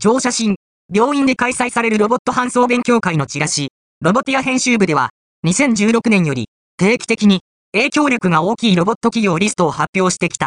乗車新、病院で開催されるロボット搬送勉強会のチラシ、ロボティア編集部では、2016年より定期的に影響力が大きいロボット企業リストを発表してきた。